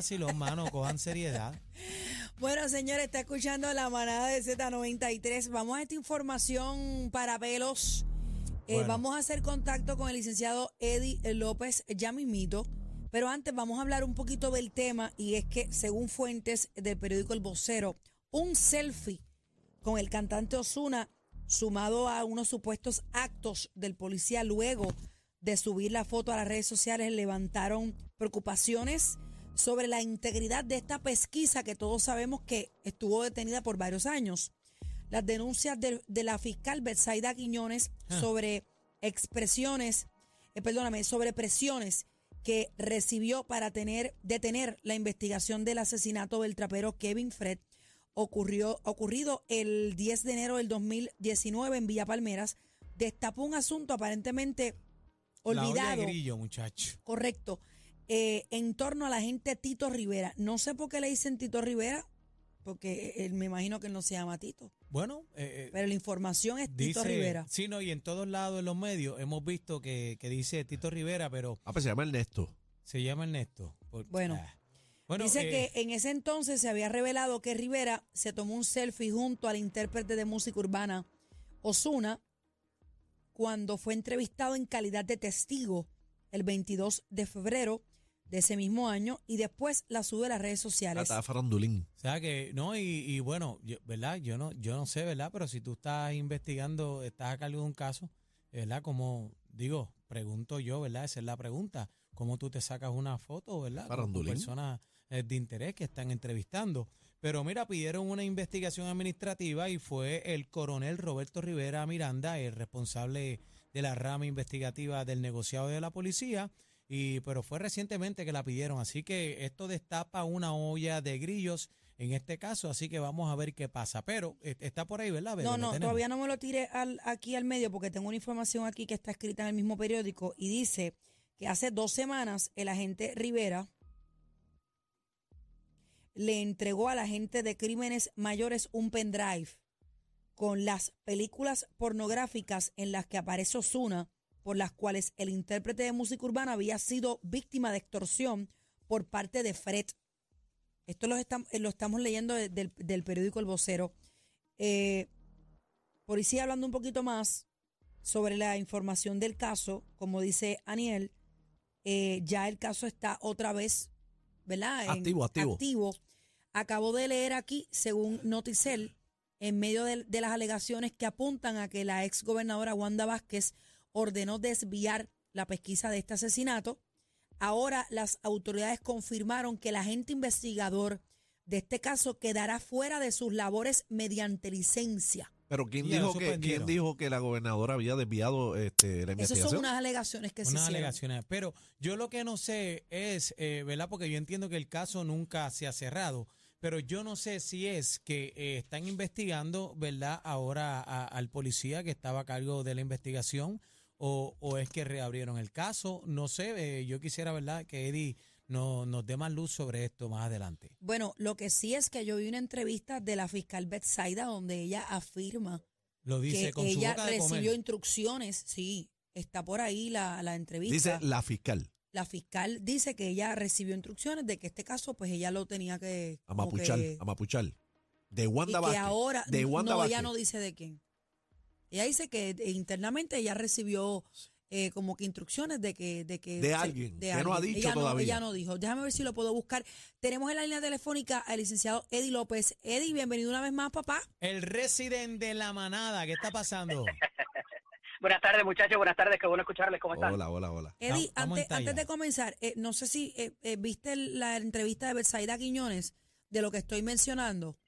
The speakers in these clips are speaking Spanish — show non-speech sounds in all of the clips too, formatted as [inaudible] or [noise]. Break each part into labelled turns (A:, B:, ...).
A: vacilón, mano, cojan seriedad.
B: Bueno, señores, está escuchando la manada de Z93. Vamos a esta información para pelos. Eh,
A: Bueno.
B: vamos a hacer contacto con el licenciado Eddie López ya mismito. Pero antes vamos a hablar un poquito del tema y es que según fuentes del periódico El Vocero, un selfie con el cantante Osuna sumado a unos supuestos actos del policía luego de subir la foto a las redes sociales levantaron preocupaciones sobre la integridad de esta pesquisa que todos sabemos que estuvo detenida por varios años. Las denuncias de, de la fiscal Betsaida Quiñones
A: Ah.
B: sobre expresiones, eh, perdóname, sobre presiones que recibió para tener, detener la investigación del asesinato del trapero Kevin Fred ocurrió, ocurrido el 10 de enero del 2019 en Villa Palmeras, destapó un asunto aparentemente
A: La olla de
B: olvidado.
A: grillo, muchacho.
B: Correcto. Eh, en torno a la gente Tito Rivera. No sé por qué le dicen Tito Rivera, porque él, me imagino que él no se llama Tito.
A: Bueno, eh, eh,
B: Pero la información es Tito Rivera.
A: sí, no, y en todos lados en los medios hemos visto que, que dice Tito Rivera, pero
C: Ah, pues se llama Ernesto.
A: se llama Ernesto. Por-
B: Bueno.
A: ah. Bueno,
B: Dice
A: eh,
B: que en ese entonces se había revelado que Rivera se tomó un selfie junto al intérprete de música urbana Osuna cuando fue entrevistado en calidad de testigo el 22 de febrero de ese mismo año y después la sube a las redes sociales.
C: Tata Farandulín.
A: O sea que, no, y, y bueno, yo- ¿verdad? Yo no, yo no sé, ¿verdad? Pero si tú estás investigando, estás a cargo de un caso, ¿verdad? Como digo, pregunto yo, ¿verdad? Esa es la pregunta. ¿Cómo tú te sacas una foto, ¿verdad? Con
C: Farandulín.
A: personas eh, de interés que están entrevistando. Pero mira, pidieron una investigación administrativa y fue el coronel Roberto Rivera Miranda, el responsable de la rama investigativa del negociado de la policía, y pero fue recientemente que la pidieron, así que esto destapa una olla de grillos en este caso, así que vamos a ver qué pasa. Pero eh, está por ahí, ¿verdad?
B: No,
A: ¿Lo
B: no, todavía no me lo tire al- aquí al medio porque tengo una información aquí que está escrita en el mismo periódico y dice que hace dos semanas el agente Rivera le entregó a la gente de crímenes mayores un pendrive con las películas pornográficas en las que aparece Osuna, por las cuales el intérprete de música urbana había sido víctima de extorsión por parte de Fred. Esto lo, eh, lo estamos leyendo de- del, del periódico El Vocero. Eh, policía hablando un poquito más sobre la información del caso, como dice Aniel, eh, ya el caso está otra vez, ¿verdad? En-
C: Activo, activo.
B: activo. Acabo de leer aquí, según Noticel, en medio de, de las alegaciones que apuntan a que la ex gobernadora Wanda Vázquez ordenó desviar la pesquisa de este asesinato. Ahora las autoridades confirmaron que el agente investigador de este caso quedará fuera de sus labores mediante licencia.
C: Pero ¿quién
A: Ya,
C: dijo, que, ¿quién dijo que la gobernadora había desviado este, la
B: Esas
C: investigación?
B: son unas alegaciones que se
A: Unas
B: hicieron.
A: alegaciones. Pero yo lo que no sé es, eh, ¿verdad? Porque yo entiendo que el caso nunca se ha cerrado. Pero yo no sé si es que eh, están investigando, ¿verdad? Ahora a- al policía que estaba a cargo de la investigación o, o es que reabrieron el caso. No sé, eh, yo quisiera, ¿verdad? Que Eddie no, nos dé más luz sobre esto más adelante.
B: Bueno, lo que sí es que yo vi una entrevista de la fiscal Betsaida donde ella afirma
A: Lo dice
B: que
A: con su
B: ella
A: boca de
B: recibió
A: comer.
B: instrucciones. Sí, está por ahí la, la entrevista.
C: Dice la fiscal.
B: la fiscal dice que ella recibió instrucciones de que este caso, pues ella lo tenía que.
C: A
B: como
C: mapuchar,
B: que-.
C: De
B: y
C: Wanda
B: que
C: Vázquez.
B: ahora.
C: de Wanda
B: no,
C: Vázquez.
B: ella no dice de quién. Ella dice que eh, internamente ella recibió eh, como que instrucciones de que. De, que
C: De alguien, que no ha dicho
B: ella
C: todavía.
B: ella no dijo. Déjame ver si lo puedo buscar. Tenemos en la línea telefónica al licenciado Eddie López. Eddie, bienvenido una vez más, papá.
A: El residente de la manada, ¿qué está pasando? [laughs]
D: Buenas tardes, muchachos. Buenas tardes. Qué bueno escucharles. ¿Cómo están?
C: Hola, hola, hola.
B: Eddie, antes, antes de comenzar, eh, no sé si eh, eh, viste la entrevista de Bersaida Quiñones de lo que estoy mencionando.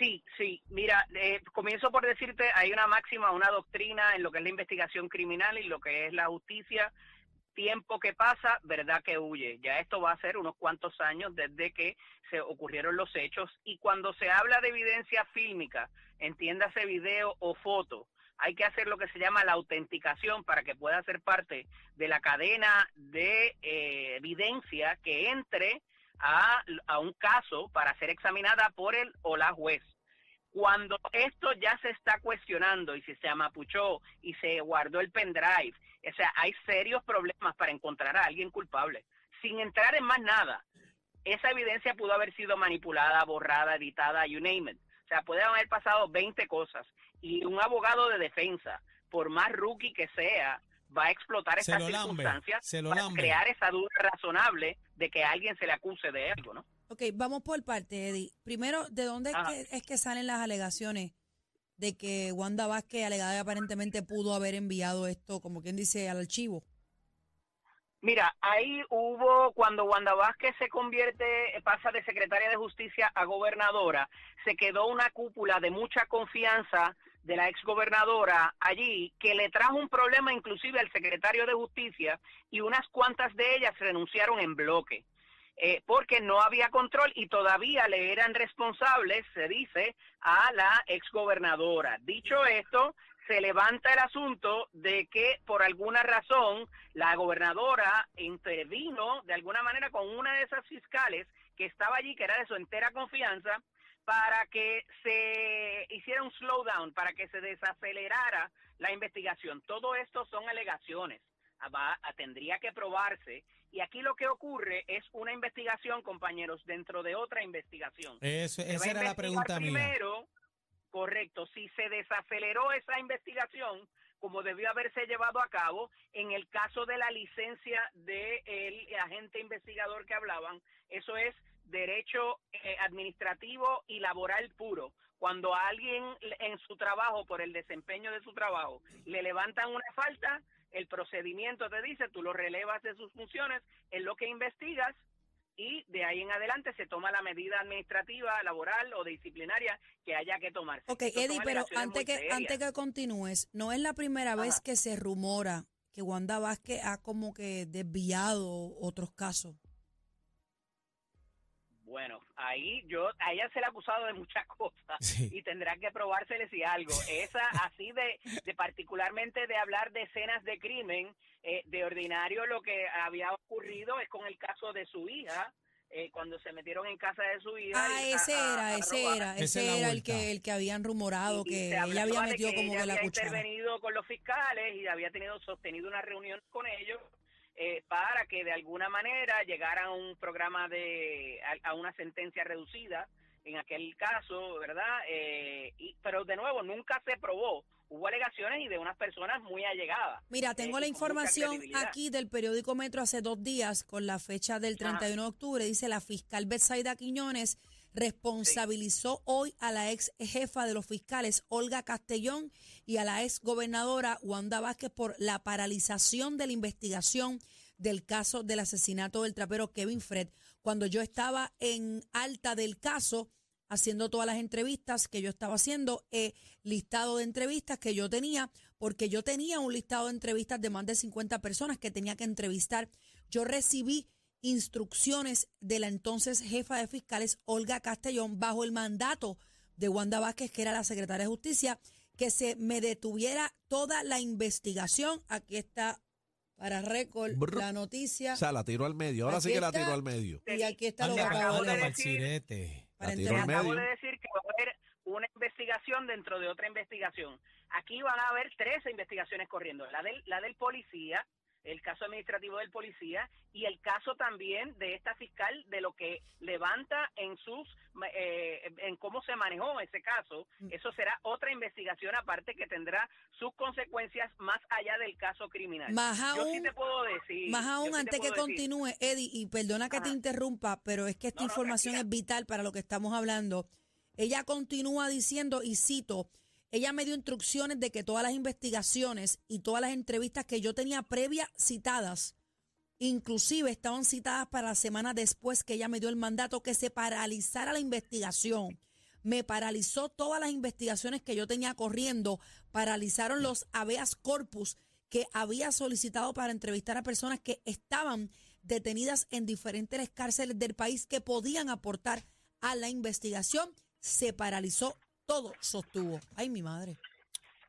D: Sí, sí. Mira, eh, comienzo por decirte, hay una máxima, una doctrina en lo que es la investigación criminal y lo que es la justicia. Tiempo que pasa, verdad que huye. Ya esto va a ser unos cuantos años desde que se ocurrieron los hechos. Y cuando se habla de evidencia fílmica, entiéndase video o foto, hay que hacer lo que se llama la autenticación para que pueda ser parte de la cadena de eh, evidencia que entre a, a un caso para ser examinada por el o la juez. Cuando esto ya se está cuestionando y si se amapuchó y se guardó el pendrive, o sea, hay serios problemas para encontrar a alguien culpable. Sin entrar en más nada, esa evidencia pudo haber sido manipulada, borrada, editada, you name it. O sea, puede haber pasado 20 cosas y un abogado de defensa, por más rookie que sea, va a explotar estas circunstancias
A: se lo
D: para
A: lambe.
D: crear esa duda razonable de que alguien se le acuse de algo, ¿no?
B: Ok, vamos por parte, Eddie. Primero, ¿de dónde es que, es que salen las alegaciones de que Wanda Vázquez alegada y aparentemente pudo haber enviado esto, como quien dice, al archivo?
D: Mira, ahí hubo, cuando Wanda Vázquez se convierte, pasa de secretaria de justicia a gobernadora, se quedó una cúpula de mucha confianza de la exgobernadora allí, que le trajo un problema inclusive al secretario de justicia y unas cuantas de ellas renunciaron en bloque. eh, porque no había control y todavía le eran responsables, se dice, a la exgobernadora. Dicho esto, se levanta el asunto de que por alguna razón la gobernadora intervino de alguna manera con una de esas fiscales que estaba allí, que era de su entera confianza, para que se hiciera un slowdown, para que se desacelerara la investigación. Todo esto son alegaciones. Ah, Va, ah, tendría que probarse. Y aquí lo que ocurre es una investigación, compañeros, dentro de otra investigación.
A: Eso, esa era la pregunta mía.
D: primero, correcto, si se desaceleró esa investigación, como debió haberse llevado a cabo, en el caso de la licencia del agente investigador que hablaban, eso es derecho eh, administrativo y laboral puro. Cuando a alguien en su trabajo, por el desempeño de su trabajo, le levantan una falta, el procedimiento te dice, tú lo relevas de sus funciones, en lo que investigas y de ahí en adelante se toma la medida administrativa, laboral o disciplinaria que haya que tomarse.
B: Ok, Eddie, pero antes que,
D: serias.
B: antes que continúes, no es la primera vez que se rumora que Wanda Vázquez ha como que desviado otros casos.
D: Bueno, ahí yo, a ella se le ha acusado de muchas cosas [laughs]
A: Sí.
D: y tendrá que probársele si algo. Esa así de, de particularmente de hablar de escenas de crimen, eh, de ordinario lo que había ocurrido es con el caso de su hija, eh, cuando se metieron en casa de su hija.
B: Ah, ese
D: a-
B: era,
D: a
B: ese era, ese era el que, el que habían rumorado,
D: Y-
B: que ella había metido
D: que
B: como
D: ella
B: que la
D: había
B: cuchara.
D: intervenido con los fiscales y había tenido sostenido una reunión con ellos eh, para que de alguna manera llegara a un programa de a, a una sentencia reducida en aquel caso, ¿verdad? Eh, y, pero de nuevo nunca se probó. Hubo alegaciones y de unas personas muy allegadas.
B: Mira, tengo
D: eh,
B: la
D: con mucha
B: información aquí del periódico Metro hace dos días con la fecha del 31 de octubre. Dice la fiscal Betsaida Quiñones responsabilizó hoy a la ex jefa de los fiscales Olga Castellón y a la ex gobernadora Wanda Vázquez por la paralización de la investigación del caso del asesinato del trapero Kevin Fred. Cuando yo estaba en alta del caso, haciendo todas las entrevistas que yo estaba haciendo, eh, listado de entrevistas que yo tenía, porque yo tenía un listado de entrevistas de más de 50 personas que tenía que entrevistar. Yo recibí instrucciones de la entonces jefa de fiscales, Olga Castellón, bajo el mandato de Wanda Vázquez, que era la secretaria de Justicia, que se me detuviera toda la investigación. Aquí está para récord
C: Brr.
B: la noticia.
C: O sea, la tiró al medio. Ahora sí que la tiró al medio.
B: Y aquí está lo que acabo de
D: decir.
B: Para
C: La tiró
D: Acabo de decir que va a haber una investigación dentro de otra investigación. Aquí van a haber tres investigaciones corriendo. La del, la del policía, el caso administrativo del policía y el caso también de esta fiscal de lo que levanta en sus eh, en cómo se manejó ese caso. Eso será otra investigación aparte que tendrá sus consecuencias más allá del caso criminal.
B: Más
D: Yo sí
B: aún,
D: te puedo decir.
B: Más aún,
D: sí
B: antes que
D: decir.
B: continúe, Eddie, y perdona que te interrumpa, pero es que esta
D: No, no,
B: información
D: tranquila.
B: es vital para lo que estamos hablando. Ella continúa diciendo, y cito, ella me dio instrucciones de que todas las investigaciones y todas las entrevistas que yo tenía previas citadas, inclusive estaban citadas para la semana después que ella me dio el mandato que se paralizara la investigación. Me paralizó todas las investigaciones que yo tenía corriendo, paralizaron los habeas corpus que había solicitado para entrevistar a personas que estaban detenidas en diferentes cárceles del país que podían aportar a la investigación. Se paralizó todo, sostuvo. Ay, mi madre.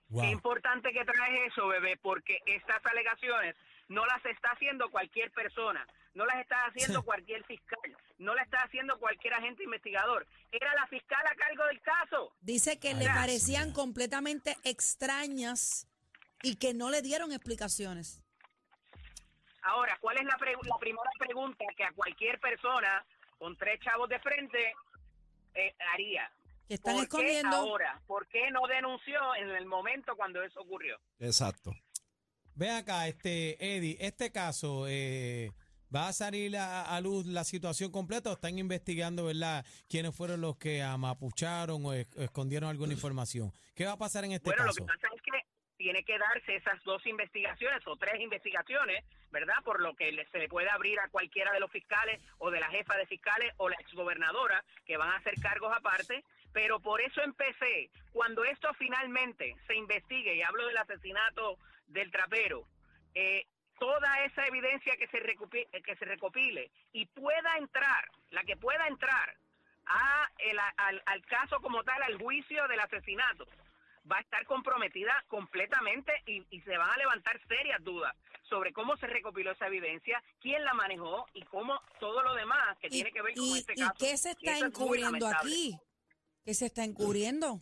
A: Wow.
D: Qué importante que traes eso, bebé, porque estas alegaciones no las está haciendo cualquier persona, no las está haciendo cualquier fiscal, no las está haciendo cualquier agente investigador. Era la fiscal a cargo del caso.
B: Dice que
A: Ay,
B: le parecían completamente extrañas y que no le dieron explicaciones.
D: Ahora, ¿cuál es la, pre- la primera pregunta que a cualquier persona con tres chavos de frente, eh, haría.
B: Que están
D: ¿Por
B: escondiendo.
D: qué ahora? ¿Por qué no denunció en el momento cuando eso ocurrió?
C: Exacto.
A: Ve acá, este Eddie, este caso eh, va a salir a, a luz la situación completa o están investigando, ¿verdad? ¿Quiénes fueron los que amapucharon o es- escondieron alguna información? ¿Qué va a pasar en este
D: bueno,
A: caso?
D: lo que pasa es que tiene que darse esas dos investigaciones o tres investigaciones, ¿verdad? Por lo que le- se le puede abrir a cualquiera de los fiscales o de la jefa de fiscales o la exgobernadora que van a hacer cargos aparte. Pero por eso empecé, cuando esto finalmente se investigue, y hablo del asesinato del trapero, eh, toda esa evidencia que se, recupi- eh, que se recopile y pueda entrar, la que pueda entrar a el- al, al caso como tal, al juicio del asesinato, va a estar comprometida completamente y, y se van a levantar serias dudas sobre cómo se recopiló esa evidencia, quién la manejó y cómo todo lo demás que
B: ¿Y,
D: tiene que ver con
B: y-
D: este
B: y
D: caso.
B: qué se
D: Y
B: está
D: es
B: encubriendo aquí? ¿Qué se está encubriendo?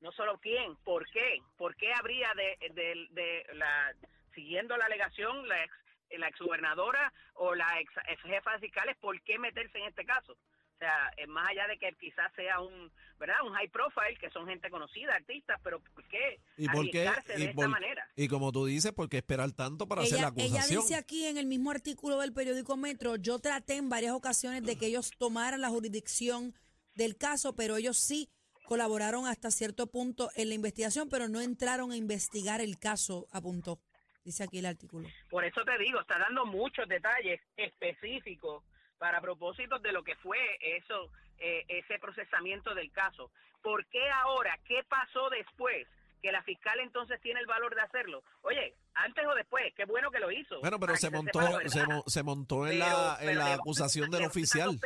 D: no solo quién, por qué, por qué habría de, de, de la, siguiendo la alegación, la ex, la exgobernadora o la ex, ex jefa de fiscales, por qué meterse en este caso. O sea, eh, más allá de que quizás sea un, ¿verdad? Un high profile, que son gente conocida, artistas, pero ¿por qué
C: ¿Y por qué?
D: arriesgarse de
C: Y,
D: esta manera?
C: y como tú dices, ¿por qué esperar tanto para hacer la
B: Ella, ella
C: acusación?
B: dice aquí en el mismo artículo del periódico Metro, yo traté en varias ocasiones de que ellos tomaran la jurisdicción del caso, pero ellos sí colaboraron hasta cierto punto en la investigación, pero no entraron a investigar el caso, apuntó. Dice aquí el artículo.
D: Por eso te digo, está dando muchos detalles específicos para propósitos de lo que fue eso, eh, ese procesamiento del caso. ¿Por qué ahora? ¿Qué pasó después? Que la fiscal entonces tiene el valor de hacerlo. Oye, antes o después, qué bueno que lo hizo.
C: Bueno, pero se montó, se, se montó en
D: Pero-
C: la, en
D: pero
C: la acusación del oficial.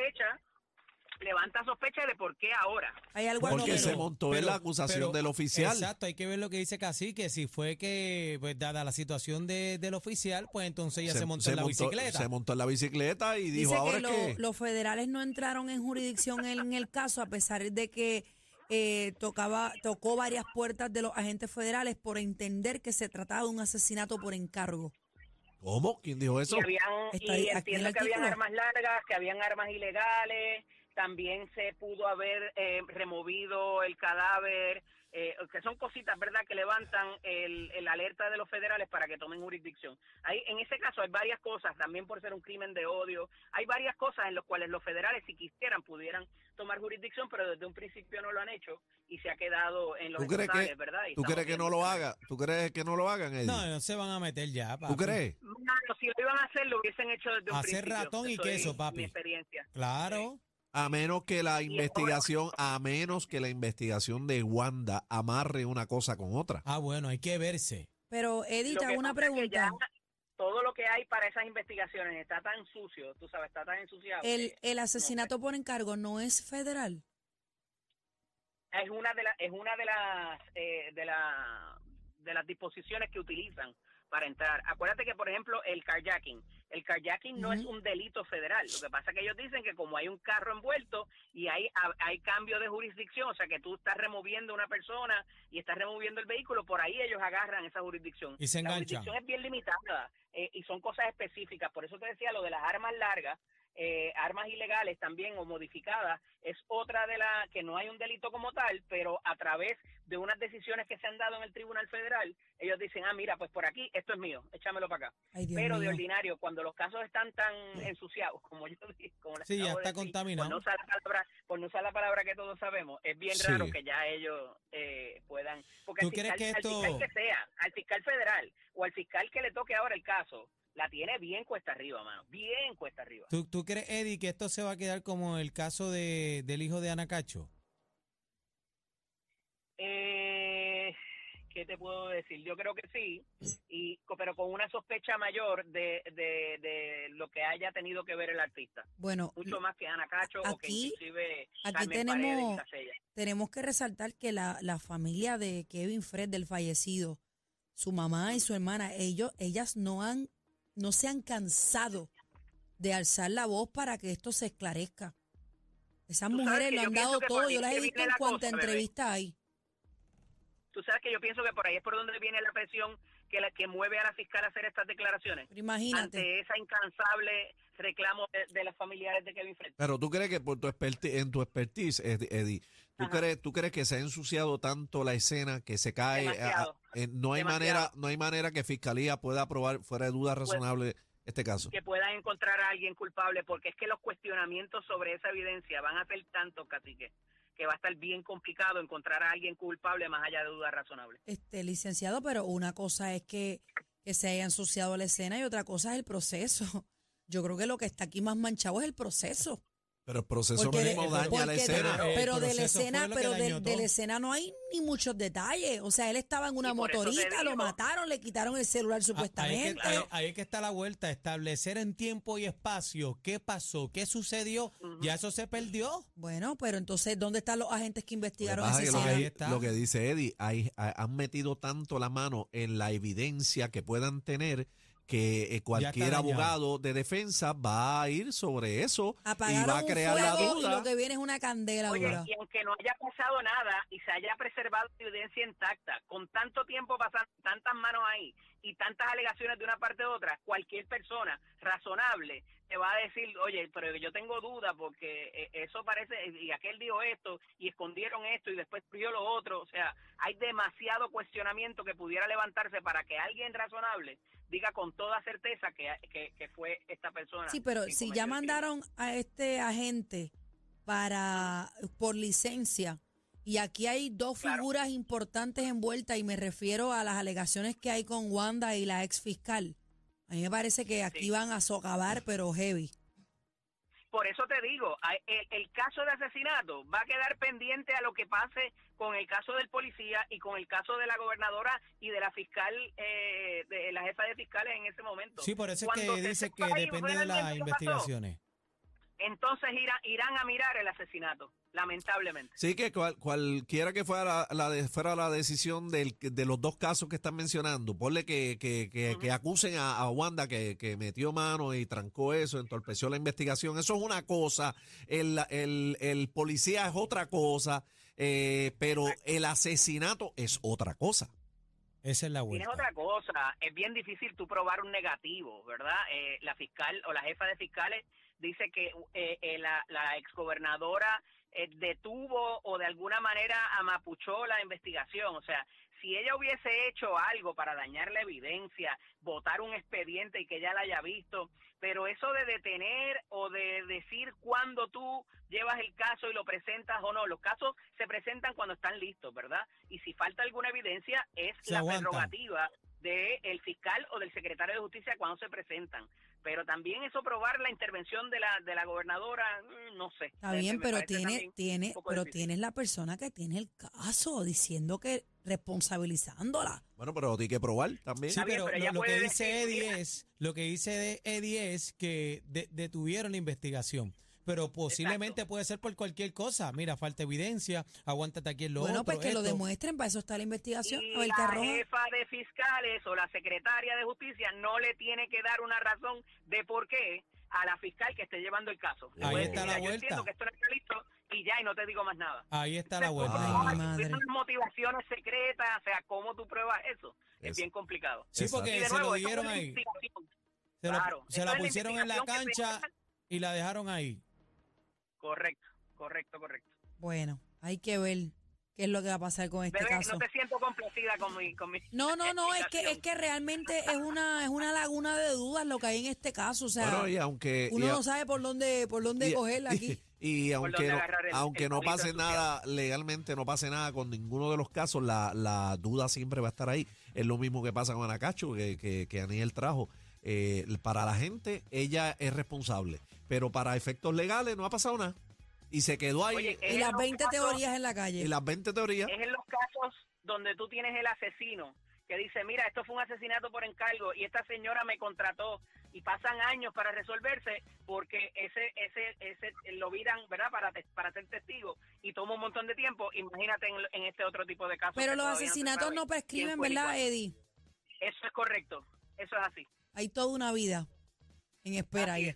D: Levanta sospecha de por qué ahora.
B: Hay algo
C: Porque se
A: pero-
C: montó en la acusación
A: pero-
C: del oficial.
A: Exacto, hay que ver lo que dice Cacique. Si fue que, pues dada la situación de, del oficial, pues entonces ella se, montó en la bicicleta.
C: Se montó en la bicicleta y dijo,
B: Dice
C: ahora
B: que lo-
C: que...
B: los federales no entraron en jurisdicción en el caso, a pesar de que eh, tocaba, tocó varias puertas de los agentes federales por entender que se trataba de un asesinato por encargo.
C: ¿Cómo? ¿Quién dijo eso?
D: Y, habían, y
B: en
D: que habían armas largas, que habían armas ilegales, también se pudo haber eh, removido el cadáver, eh, que son cositas, ¿verdad?, que levantan el, el alerta de los federales para que tomen jurisdicción. Hay, en ese caso hay varias cosas, también por ser un crimen de odio, hay varias cosas en las cuales los federales, si quisieran, pudieran tomar jurisdicción, pero desde un principio no lo han hecho y se ha quedado en los
C: ¿Tú crees que,
D: ¿verdad? Y
C: ¿tú crees que no lo
D: que-
C: haga? ¿Tú crees que no lo hagan, Eddie?
A: No, no se van a meter ya, papi.
C: ¿Tú crees?
D: Si lo iban a hacer, lo hubiesen hecho desde un
A: Hacer
D: principio.
A: ratón y
D: Eso es
A: queso, papi.
D: Mi experiencia.
A: Claro.
C: A menos que la investigación, a menos que la investigación de Wanda amarre una cosa con otra.
A: Ah, bueno, hay que verse.
B: Pero, hago una pregunta.
D: todo lo que hay para esas investigaciones está tan sucio, tú sabes, está tan ensuciado.
B: El, el asesinato por encargo no es federal.
D: es una de las es una de las eh, de la de las disposiciones que utilizan para entrar. Acuérdate que por ejemplo el carjacking, el carjacking no es un delito federal. Lo que pasa es que ellos dicen que como hay un carro envuelto y hay hay cambio de jurisdicción, o sea que tú estás removiendo una persona y estás removiendo el vehículo, por ahí ellos agarran esa jurisdicción.
A: Y se
D: La jurisdicción es bien limitada eh, y son cosas específicas. Por eso te decía lo de las armas largas, eh, armas ilegales también o modificadas, es otra de las que no hay un delito como tal, pero a través de unas decisiones que se han dado en el Tribunal Federal, ellos dicen, ah, mira, pues por aquí, esto es mío, échamelo para acá.
B: Ay,
D: pero de ordinario, cuando los casos están tan ensuciados, como yo dije, como
A: Sí, ya
D: de
A: está
D: decir,
A: contaminado.
D: Por no, usar la palabra, por no usar la palabra que todos sabemos, es bien
C: Sí.
D: raro que ya ellos eh, puedan... Porque
A: ¿Tú
D: al
A: crees
D: fiscal,
A: que
D: al
A: esto-
D: fiscal que sea, al fiscal federal o al fiscal que le toque ahora el caso, la tiene bien cuesta arriba, mano, bien cuesta arriba.
A: ¿Tú, ¿Tú crees, Eddie, que esto se va a quedar como el caso de, del hijo de Ana Cacho?
D: Eh, ¿Qué te puedo decir? Yo creo que sí, y pero con una sospecha mayor de, de, de lo que haya tenido que ver el artista.
B: Bueno,
D: Mucho más que Ana Cacho o que
B: Aquí-
D: inclusive
B: aquí
D: Carmen
B: tenemos- tenemos que resaltar que la, la familia de Kevin Fred, del fallecido, su mamá y su hermana, ellos, ellas no han, no se han cansado de alzar la voz para que esto se esclarezca. Esas mujeres lo han dado todo, yo las he visto en cuanta
D: cosa, bebé.
B: entrevista hay.
D: Tú sabes que yo pienso que por ahí es por donde viene la presión que, la, que mueve a la fiscal a hacer estas declaraciones?
B: Pero imagínate.
D: Ante esa incansable reclamo de, de los familiares de Kevin Fred.
C: Pero tú crees que por tu en tu expertise, Ed- Eddie, ¿tú crees, ¿tú crees que se ha ensuciado tanto la escena que se cae? a- a-
D: Demasiado.
C: eh, no hay
D: Demasiado.
C: manera, no hay manera que fiscalía pueda aprobar fuera de duda razonable este caso.
D: que puedan encontrar a alguien culpable, porque es que los cuestionamientos sobre esa evidencia van a ser tantos, cacique, que va a estar bien complicado encontrar a alguien culpable más allá de dudas razonables.
B: Este, licenciado, pero una cosa es que, que se haya ensuciado la escena y otra cosa es el proceso. [laughs] Yo creo que lo que está aquí más manchado es el proceso.
C: Pero el proceso
B: Porque,
C: mismo
B: de,
C: daña la
B: porque
C: escena.
A: El
B: pero de la escena, pero de, la escena no hay ni muchos detalles. O sea, él estaba en una motorita, lo mataron, le quitaron el celular
A: Ah, Ahí es,
B: supuestamente.
A: que, ahí- ahí es que está la vuelta, establecer en tiempo y espacio qué pasó, qué sucedió, ya eso se perdió.
B: Bueno, pero entonces, ¿dónde están los agentes que investigaron esa
C: es que lo,
B: escena?
A: Ahí
C: que,
A: está.
C: lo que dice Eddie, hay- ha- han metido tanto la mano en la evidencia que puedan tener que eh, cualquier abogado de defensa va a ir sobre eso y va a crear la
B: fuego y
C: duda.
B: lo que viene es una candela
D: Oye,
B: dura.
D: y aunque no haya pasado nada y se haya preservado la evidencia intacta, con tanto tiempo pasando, tantas manos ahí y tantas alegaciones de una parte u otra, cualquier persona razonable te va a decir, oye, pero yo tengo duda porque eh, eso parece, y aquel dijo esto, y escondieron esto, y después vio lo otro, o sea, hay demasiado cuestionamiento que pudiera levantarse para que alguien razonable diga con toda certeza que, que, que fue esta persona.
B: Sí, pero si ya mandaron a este agente para por licencia y aquí hay dos
D: Claro.
B: figuras importantes envueltas y me refiero a las alegaciones que hay con Wanda y la ex fiscal. A mí me parece que aquí
D: Sí.
B: van a socavar pero heavy.
D: Por eso te digo, el, el caso de asesinato va a quedar pendiente a lo que pase con el caso del policía y con el caso de la gobernadora y de la fiscal, eh, de la jefa de fiscales en ese momento.
A: Sí, por eso es
D: Cuando
A: que dice que depende de las
D: pasó,
A: investigaciones.
D: Entonces irá- irán a mirar el asesinato, lamentablemente.
C: Sí, que cual- cualquiera que fuera la, la de- fuera la decisión del, de los dos casos que están mencionando, ponle que, que, que, que acusen a, a Wanda que, que metió mano y trancó eso, entorpeció la investigación. Eso es una cosa, el, el, el policía es otra cosa, eh, pero el asesinato es otra cosa.
A: Esa es la
D: Tienes
A: vuelta.
D: otra cosa, es bien difícil tú probar un negativo, ¿verdad? Eh, la fiscal o la jefa de fiscales dice que eh, eh, la, la exgobernadora eh, detuvo o de alguna manera amapuchó la investigación, o sea, si ella hubiese hecho algo para dañar la evidencia, votar un expediente y que ella la haya visto, pero eso de detener o de decir cuándo tú llevas el caso y lo presentas o no, los casos se presentan cuando están listos, ¿verdad? Y si falta alguna evidencia es
A: Se
D: la prerrogativa del fiscal o del secretario de justicia cuando se presentan. Pero también eso probar la intervención de la de la gobernadora, mm, no sé.
B: Está bien, pero tiene tiene pero
D: difícil.
B: tienes la persona que tiene el caso diciendo que responsabilizándola.
C: Bueno, pero tiene que probar también.
A: Sí,
D: bien,
A: pero lo, que dice Eddie es, lo que dice Eddie es que de- detuvieron la investigación. Pero posiblemente puede ser por cualquier cosa. Mira, falta evidencia, aguántate aquí en lo
B: bueno,
A: otro.
B: pues que lo
A: esto.
B: demuestren, para eso está la investigación.
D: Y
B: A ver,
D: la jefa de fiscales o la secretaria de justicia no le tiene que dar una razón de por qué a la fiscal que esté llevando el caso.
C: Ahí está
D: decir,
A: la
D: "Mira, yo
A: vuelta".
D: entiendo que esto no está listo y ya, y no te digo más nada.
A: Ahí está la vuelta.
D: ¿cómo
B: Ay, madre.
D: motivaciones secretas, o sea, ¿cómo tú pruebas eso? Es
C: Eso.
D: bien complicado.
A: Sí,
C: Exacto.
A: porque
D: de
A: se
D: nuevo,
A: lo
D: es
A: dieron ahí. Se, lo-
D: Claro,
A: se
D: eso
A: la
D: es la
A: pusieron en la cancha
D: se-
A: y la dejaron ahí.
D: Correcto, correcto, correcto.
B: Bueno, hay que ver qué es lo que va a pasar con este
D: Bebé,
B: caso.
D: no te siento complacida con mi... Con mi
B: No, no, no, es que es que realmente es una es una laguna de dudas lo que hay en este caso, o sea,
C: Bueno, y aunque...
B: uno
C: y a-
B: no sabe por dónde por dónde
C: y-
B: cogerla aquí. [laughs]
C: Y, aunque no,
D: el-
C: aunque
D: el
C: no pase nada, legalmente no pase nada con ninguno de los casos, la, la duda siempre va a estar ahí. Es lo mismo que pasa con Anacacho, que, que, que Aniel trajo. Eh, para la gente, ella es responsable, pero para efectos legales no ha pasado nada. Y se quedó ahí
D: Oye,
B: Y las
D: los
B: 20
D: casos-
B: teorías en la calle.
C: y las 20 teorías.
D: Es en los casos donde tú tienes el asesino que dice, mira, esto fue un asesinato por encargo y esta señora me contrató y pasan años para resolverse porque ese ese ese lo viran, ¿verdad? Para te- para ser testigo y toma un montón de tiempo. Imagínate en, en este otro tipo de casos.
B: Pero los asesinatos no
D: quién
B: prescriben, ¿verdad. Eddie?
D: Eso es correcto. Eso es así.
B: Hay toda una vida en espera ahí.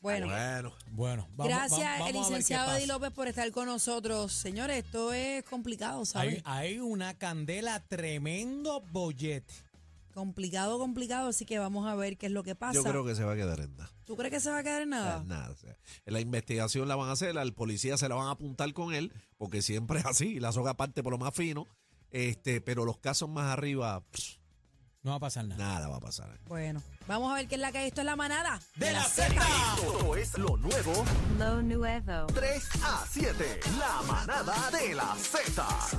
B: Bueno,
C: Bueno,
A: Bueno, vamos,
B: gracias,
A: vamos- vamos
B: el
A: a ver qué
B: licenciado. Eddie López, por estar con nosotros. Señores, esto es complicado, ¿sabes?
A: Hay, hay una candela tremendo bollete.
B: Complicado, complicado, así que vamos a ver qué es lo que pasa.
C: Yo creo que se va a quedar en nada.
B: ¿Tú crees que se va a quedar en nada?
C: Nada, o sea, la investigación la van a hacer, al policía se la van a apuntar con él, porque siempre es así, la soga parte por lo más fino, este, pero los casos más arriba,
A: No va a pasar nada.
C: nada va a pasar.
B: Bueno, vamos a ver qué es la que hay. Esto es la manada.
A: ¡De la Z!
E: Todo es lo nuevo
F: Lo nuevo.
E: 3 a 7. La manada de la Z.